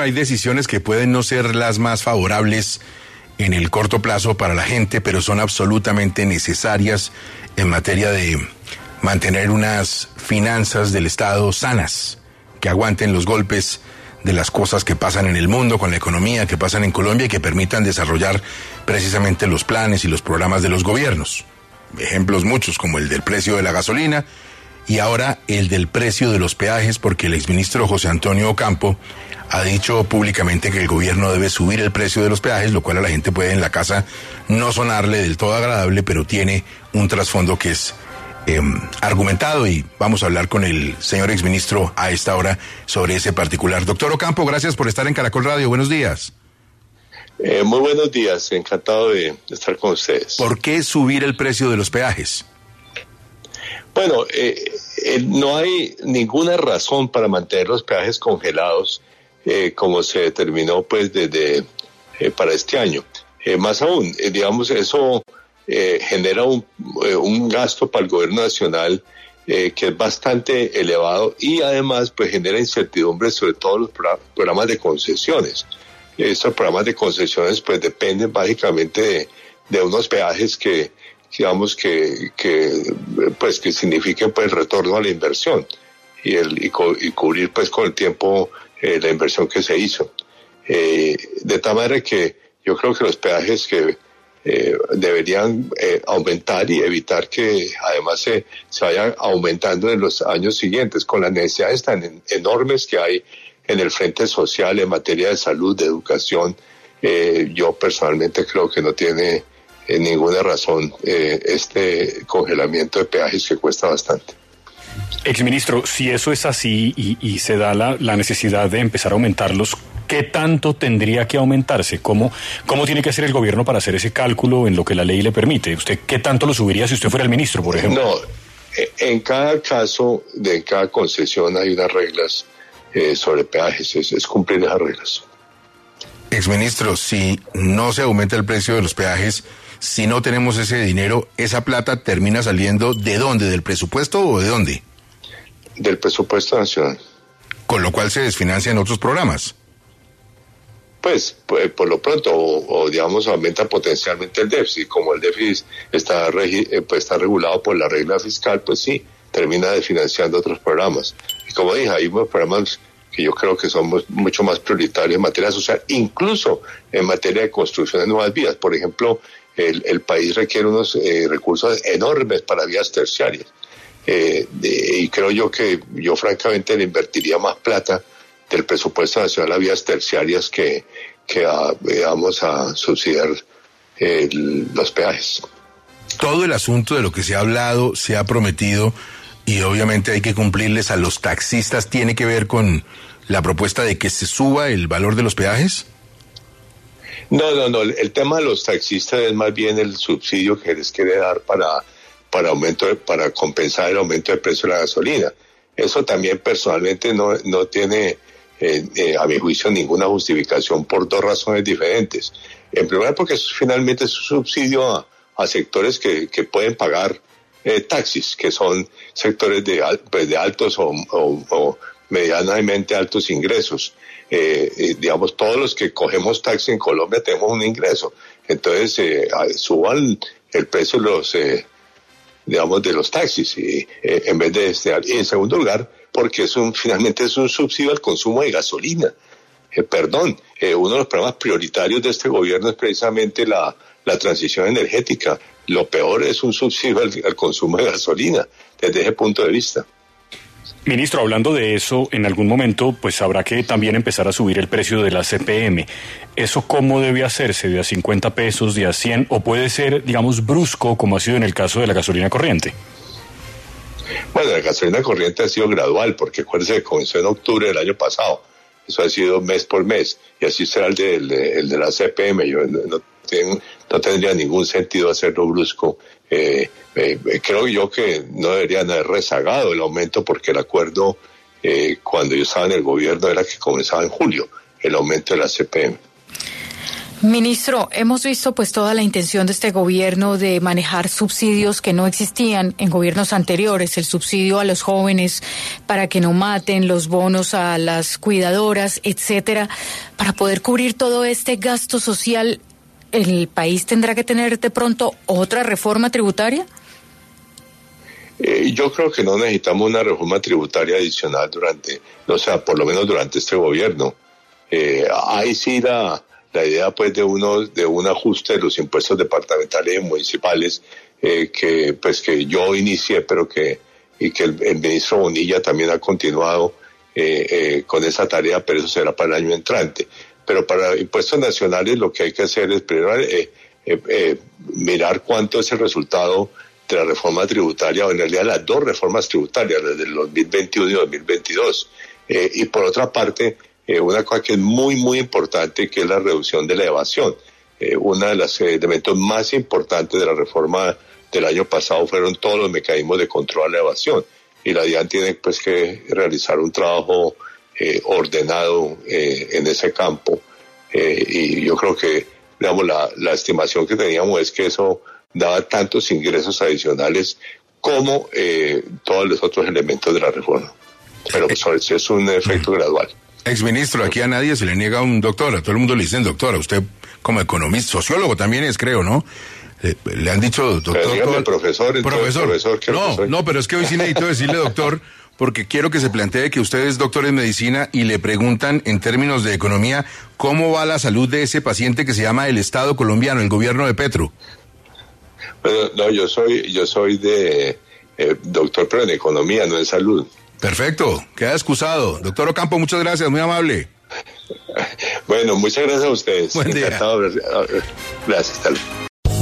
Hay decisiones que pueden no ser las más favorables en el corto plazo para la gente, pero son absolutamente necesarias en materia de mantener unas finanzas del Estado sanas, que aguanten los golpes de las cosas que pasan en el mundo, con la economía, que pasan en Colombia y que permitan desarrollar precisamente los planes y los programas de los gobiernos. Ejemplos muchos, como el del precio de la gasolina y ahora el del precio de los peajes, porque el exministro José Antonio Ocampo ha dicho públicamente que el gobierno debe subir el precio de los peajes, lo cual a la gente puede en la casa no sonarle del todo agradable, pero tiene un trasfondo que es eh, argumentado y vamos a hablar con el señor exministro a esta hora sobre ese particular. Doctor Ocampo, gracias por estar en Caracol Radio. Buenos días. Eh, muy buenos días, encantado de estar con ustedes. ¿Por qué subir el precio de los peajes? Bueno, eh, eh, no hay ninguna razón para mantener los peajes congelados eh, como se determinó pues desde eh, para este año. Eh, más aún, digamos, eso genera un, un gasto para el gobierno nacional que es bastante elevado y además pues genera incertidumbre sobre todos los pro- programas de concesiones. Estos programas de concesiones pues dependen básicamente de unos peajes que digamos que, que pues que signifiquen pues el retorno a la inversión y el y, co- y cubrir pues con el tiempo eh, la inversión que se hizo. Eh, de tal manera que yo creo que los peajes que eh, deberían eh, aumentar y evitar que además se, se vayan aumentando en los años siguientes con las necesidades tan en- enormes que hay en el frente social en materia de salud, de educación. Eh, yo personalmente creo que no tiene eh, ninguna razón eh, este congelamiento de peajes que cuesta bastante. Exministro, si eso es así y, y se da la, la necesidad de empezar a aumentarlos, ¿qué tanto tendría que aumentarse? ¿Cómo, ¿Cómo tiene que hacer el gobierno para hacer ese cálculo en lo que la ley le permite? ¿Usted qué tanto lo subiría si usted fuera el ministro, por ejemplo? No, eh, en cada caso, de en cada concesión hay unas reglas eh, sobre peajes, es, es cumplir esas reglas. Exministro, si no se aumenta el precio de los peajes, si no tenemos ese dinero, ¿esa plata termina saliendo de dónde? ¿Del presupuesto o de dónde? Del presupuesto nacional. Con lo cual se desfinancia en otros programas. Pues, pues, por lo pronto, o, o, digamos, aumenta potencialmente el déficit. Como el déficit está, regi- eh, pues, está regulado por la regla fiscal, pues sí, termina desfinanciando otros programas. Y como dije, hay unos programas que yo creo que son mu- mucho más prioritarios en materia social, incluso en materia de construcción de nuevas vías. Por ejemplo, el, país requiere unos eh, recursos enormes para vías terciarias. Eh, y creo yo que yo francamente le invertiría más plata del presupuesto nacional a vías terciarias que, que a, digamos, a subsidiar los peajes. Todo el asunto de lo que se ha hablado, se ha prometido y obviamente hay que cumplirles a los taxistas tiene que ver con la propuesta de que se suba el valor de los peajes. No, no, no. El tema de los taxistas es más bien el subsidio que les quiere dar para, para, aumento de- para compensar el aumento del precio de la gasolina. Eso también personalmente no, no tiene, eh, eh, a mi juicio, ninguna justificación por dos razones diferentes. En primer lugar, porque es- finalmente es un subsidio a, a sectores que, que pueden pagar eh, taxis, que son sectores de, pues, de altos o medianamente altos ingresos. Eh, eh, digamos, todos los que cogemos taxi en Colombia tenemos un ingreso. Entonces, eh, suban el precio los, eh, digamos, de los taxis y, eh, en vez de este. Y en segundo lugar, porque es un, finalmente es un subsidio al consumo de gasolina. Eh, perdón, uno de los problemas prioritarios de este gobierno es precisamente la, la transición energética. Lo peor es un subsidio al consumo de gasolina, desde ese punto de vista. Ministro, hablando de eso, en algún momento pues habrá que también empezar a subir el precio de la CPM. ¿Eso cómo debe hacerse? ¿De a 50 pesos, de a 100? ¿O puede ser, digamos, brusco, como ha sido en el caso de la gasolina corriente? Bueno, la gasolina corriente ha sido gradual, porque acuérdense que comenzó en octubre del año pasado. eso ha sido mes por mes, y así será el de, el de, la CPM. Yo no, no, tendría ningún sentido hacerlo brusco. Eh, eh, creo yo que no deberían haber rezagado el aumento porque el acuerdo eh, cuando yo estaba en el gobierno era que comenzaba en julio, el aumento de la CPM. Ministro, hemos visto pues toda la intención de este gobierno de manejar subsidios que no existían en gobiernos anteriores, el subsidio a los jóvenes para que no maten, los bonos a las cuidadoras, etcétera, para poder cubrir todo este gasto social, el país tendrá que tener de pronto otra reforma tributaria? Eh, yo creo que no necesitamos una reforma tributaria adicional durante, o sea, por lo menos durante este gobierno. Eh, ahí sí la idea pues de uno de un ajuste de los impuestos departamentales y municipales eh, que pues que yo inicié pero que y que el, ministro Bonilla también ha continuado eh, eh, con esa tarea pero eso será para el año entrante pero para impuestos nacionales lo que hay que hacer es primero mirar cuánto es el resultado de la reforma tributaria o en realidad las dos reformas tributarias desde el 2021 y 2022 y por otra parte eh, una cosa que es muy, muy importante, que es la reducción de la evasión. Eh, uno de los elementos más importantes de la reforma del año pasado fueron todos los mecanismos de control a la evasión. Y la DIAN tiene pues que realizar un trabajo eh, ordenado en ese campo. y yo creo que, digamos, la, la estimación que teníamos es que eso daba tantos ingresos adicionales como todos los otros elementos de la reforma. Pero pues, es un efecto gradual. Exministro, aquí a nadie se le niega un doctor, a todo el mundo le dicen doctora. Usted como economista, sociólogo también es, creo, ¿no? Le, han dicho doctor. Pero profesor, profesor. no, no, pero es que hoy sí necesito decirle doctor, porque quiero que se plantee que usted es doctor en medicina y le preguntan en términos de economía cómo va la salud de ese paciente que se llama el Estado colombiano, el gobierno de Petro. Bueno, no, yo soy, yo soy de eh, doctor, pero en economía, no en salud. Perfecto, queda excusado. Doctor Ocampo, muchas gracias, muy amable. Bueno, muchas gracias a ustedes. Buen día. Gracias, tal.